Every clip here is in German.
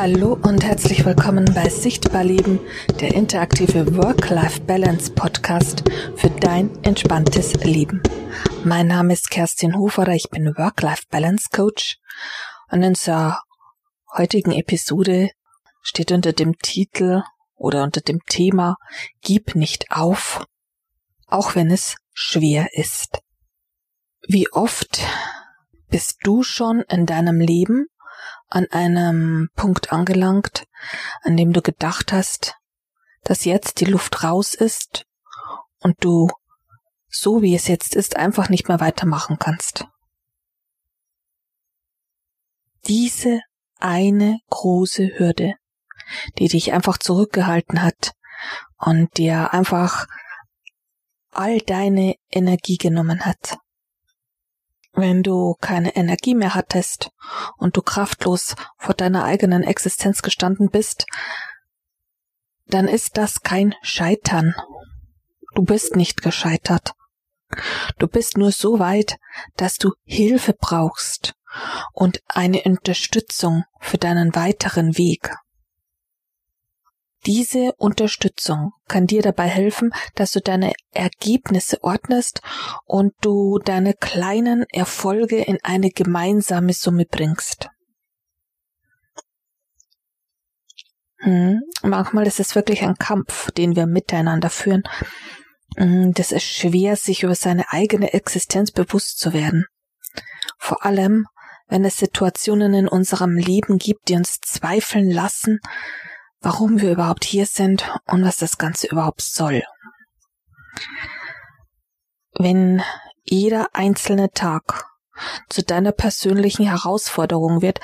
Hallo und herzlich willkommen bei Sichtbar Leben, der interaktive Work-Life-Balance Podcast für dein entspanntes Leben. Mein Name ist Kerstin Hoferer, ich bin Work-Life-Balance Coach und in unserer heutigen Episode steht unter dem Titel oder unter dem Thema Gib nicht auf, auch wenn es schwer ist. Wie oft bist du schon in deinem Leben an einem Punkt angelangt, an dem du gedacht hast, dass jetzt die Luft raus ist und du so wie es jetzt ist einfach nicht mehr weitermachen kannst. Diese eine große Hürde, die dich einfach zurückgehalten hat und dir einfach all deine Energie genommen hat wenn du keine Energie mehr hattest und du kraftlos vor deiner eigenen Existenz gestanden bist, dann ist das kein Scheitern. Du bist nicht gescheitert. Du bist nur so weit, dass du Hilfe brauchst und eine Unterstützung für deinen weiteren Weg. Diese Unterstützung kann dir dabei helfen, dass du deine Ergebnisse ordnest und du deine kleinen Erfolge in eine gemeinsame Summe bringst. Hm, manchmal ist es wirklich ein Kampf, den wir miteinander führen. Hm, das ist schwer, sich über seine eigene Existenz bewusst zu werden. Vor allem, wenn es Situationen in unserem Leben gibt, die uns zweifeln lassen, warum wir überhaupt hier sind und was das Ganze überhaupt soll. Wenn jeder einzelne Tag zu deiner persönlichen Herausforderung wird,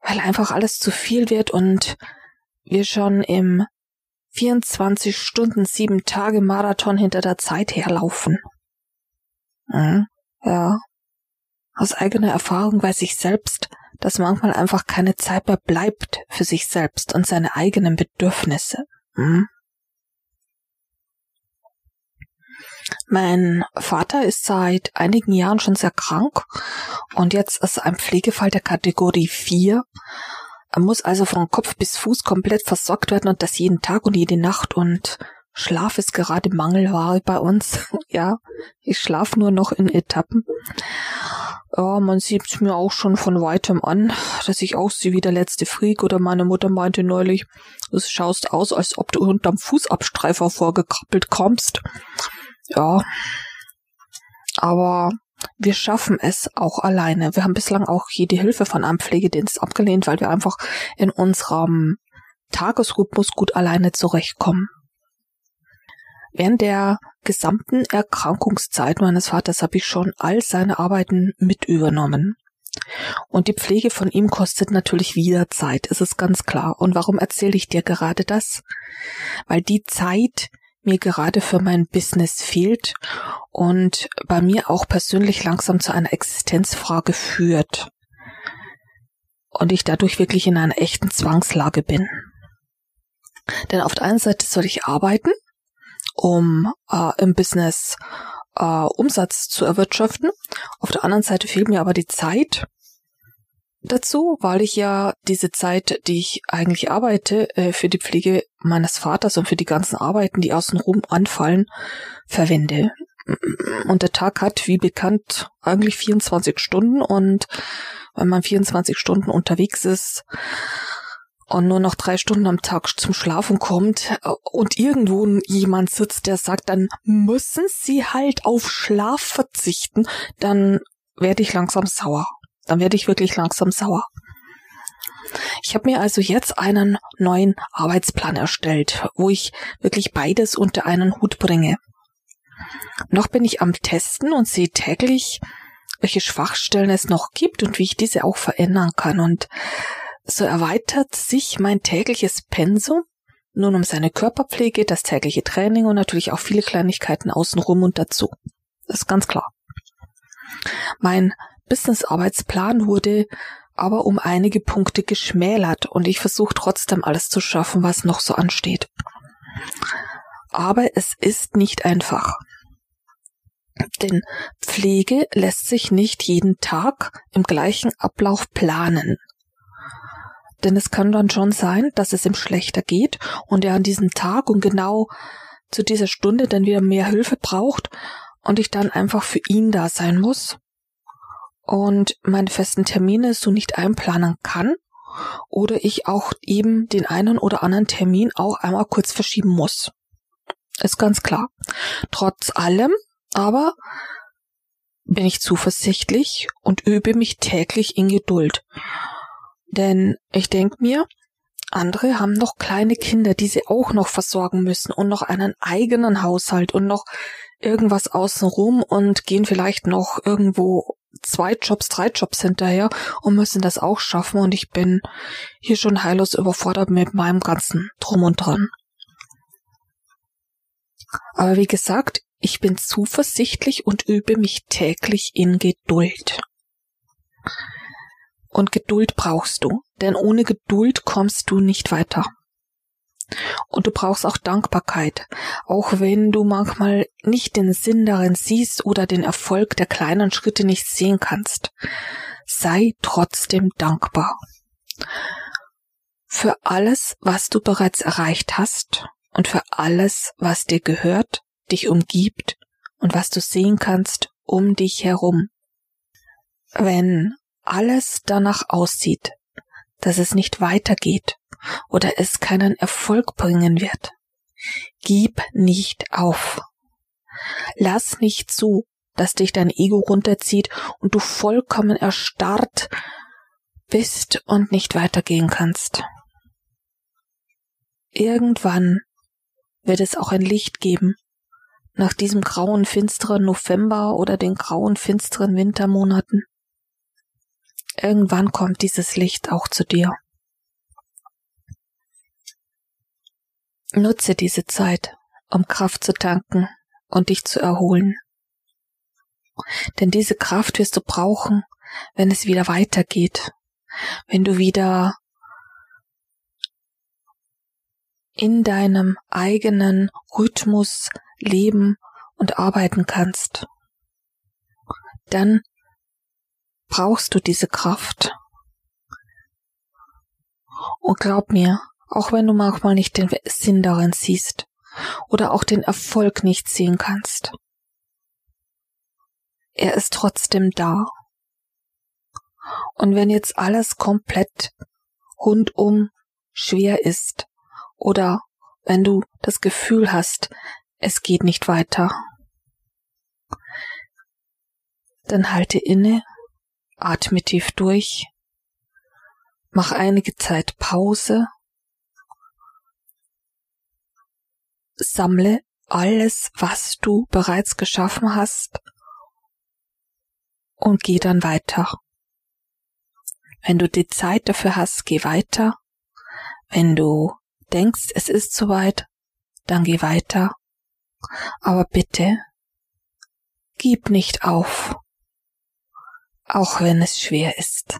weil einfach alles zu viel wird und wir schon im 24 Stunden, sieben Tage Marathon hinter der Zeit herlaufen. Hm, ja. Aus eigener Erfahrung weiß ich selbst, dass manchmal einfach keine Zeit mehr bleibt für sich selbst und seine eigenen Bedürfnisse. Hm? Mein Vater ist seit einigen Jahren schon sehr krank und jetzt ist ein Pflegefall der Kategorie 4. Er muss also von Kopf bis Fuß komplett versorgt werden und das jeden Tag und jede Nacht und Schlaf ist gerade Mangelware bei uns. ja, ich schlafe nur noch in Etappen. Ja, man sieht mir auch schon von weitem an, dass ich aussehe wie der letzte Freak oder meine Mutter meinte neulich, du schaust aus, als ob du unterm Fußabstreifer vorgekrabbelt kommst. Ja. Aber wir schaffen es auch alleine. Wir haben bislang auch jede Hilfe von einem Pflegedienst abgelehnt, weil wir einfach in unserem Tagesrhythmus gut alleine zurechtkommen. Während der gesamten Erkrankungszeit meines Vaters habe ich schon all seine Arbeiten mit übernommen. Und die Pflege von ihm kostet natürlich wieder Zeit, ist es ganz klar. Und warum erzähle ich dir gerade das? Weil die Zeit mir gerade für mein Business fehlt und bei mir auch persönlich langsam zu einer Existenzfrage führt. Und ich dadurch wirklich in einer echten Zwangslage bin. Denn auf der einen Seite soll ich arbeiten, um äh, im Business äh, Umsatz zu erwirtschaften. Auf der anderen Seite fehlt mir aber die Zeit dazu, weil ich ja diese Zeit, die ich eigentlich arbeite, äh, für die Pflege meines Vaters und für die ganzen Arbeiten, die außenrum anfallen, verwende. Und der Tag hat, wie bekannt, eigentlich 24 Stunden und wenn man 24 Stunden unterwegs ist, und nur noch drei Stunden am Tag zum Schlafen kommt äh, und irgendwo jemand sitzt, der sagt, dann müssen sie halt auf Schlaf verzichten, dann werde ich langsam sauer. Dann werde ich wirklich langsam sauer. Ich habe mir also jetzt einen neuen Arbeitsplan erstellt, wo ich wirklich beides unter einen Hut bringe. Noch bin ich am Testen und sehe täglich, welche Schwachstellen es noch gibt und wie ich diese auch verändern kann. Und so erweitert sich mein tägliches Pensum nun um seine Körperpflege, das tägliche Training und natürlich auch viele Kleinigkeiten außenrum und dazu. Das ist ganz klar. Mein Business-Arbeitsplan wurde aber um einige Punkte geschmälert und ich versuche trotzdem alles zu schaffen, was noch so ansteht. Aber es ist nicht einfach. Denn Pflege lässt sich nicht jeden Tag im gleichen Ablauf planen. Denn es kann dann schon sein, dass es ihm schlechter geht und er an diesem Tag und genau zu dieser Stunde dann wieder mehr Hilfe braucht und ich dann einfach für ihn da sein muss und meine festen Termine so nicht einplanen kann oder ich auch eben den einen oder anderen Termin auch einmal kurz verschieben muss. Ist ganz klar. Trotz allem aber bin ich zuversichtlich und übe mich täglich in Geduld. Denn ich denke mir, andere haben noch kleine Kinder, die sie auch noch versorgen müssen und noch einen eigenen Haushalt und noch irgendwas außenrum und gehen vielleicht noch irgendwo zwei Jobs, drei Jobs hinterher und müssen das auch schaffen und ich bin hier schon heillos überfordert mit meinem ganzen Drum und Dran. Aber wie gesagt, ich bin zuversichtlich und übe mich täglich in Geduld. Und Geduld brauchst du, denn ohne Geduld kommst du nicht weiter. Und du brauchst auch Dankbarkeit, auch wenn du manchmal nicht den Sinn darin siehst oder den Erfolg der kleinen Schritte nicht sehen kannst. Sei trotzdem dankbar. Für alles, was du bereits erreicht hast und für alles, was dir gehört, dich umgibt und was du sehen kannst um dich herum. Wenn alles danach aussieht, dass es nicht weitergeht, oder es keinen Erfolg bringen wird. Gib nicht auf. Lass nicht zu, dass dich dein Ego runterzieht und du vollkommen erstarrt bist und nicht weitergehen kannst. Irgendwann wird es auch ein Licht geben, nach diesem grauen, finsteren November oder den grauen, finsteren Wintermonaten. Irgendwann kommt dieses Licht auch zu dir. Nutze diese Zeit, um Kraft zu tanken und dich zu erholen. Denn diese Kraft wirst du brauchen, wenn es wieder weitergeht, wenn du wieder in deinem eigenen Rhythmus leben und arbeiten kannst. Dann brauchst du diese Kraft. Und glaub mir, auch wenn du manchmal nicht den Sinn darin siehst oder auch den Erfolg nicht sehen kannst. Er ist trotzdem da. Und wenn jetzt alles komplett rundum schwer ist oder wenn du das Gefühl hast, es geht nicht weiter, dann halte inne, atme tief durch, mach einige Zeit Pause sammle alles, was du bereits geschaffen hast und geh dann weiter. Wenn du die Zeit dafür hast, geh weiter. Wenn du denkst, es ist soweit, dann geh weiter. Aber bitte, gib nicht auf, auch wenn es schwer ist.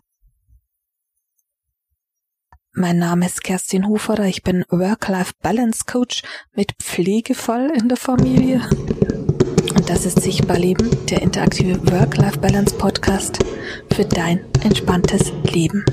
Mein Name ist Kerstin Hoferer. Ich bin Work-Life-Balance-Coach mit Pflegefall in der Familie. Und das ist Sichtbar Leben, der interaktive Work-Life-Balance-Podcast für dein entspanntes Leben.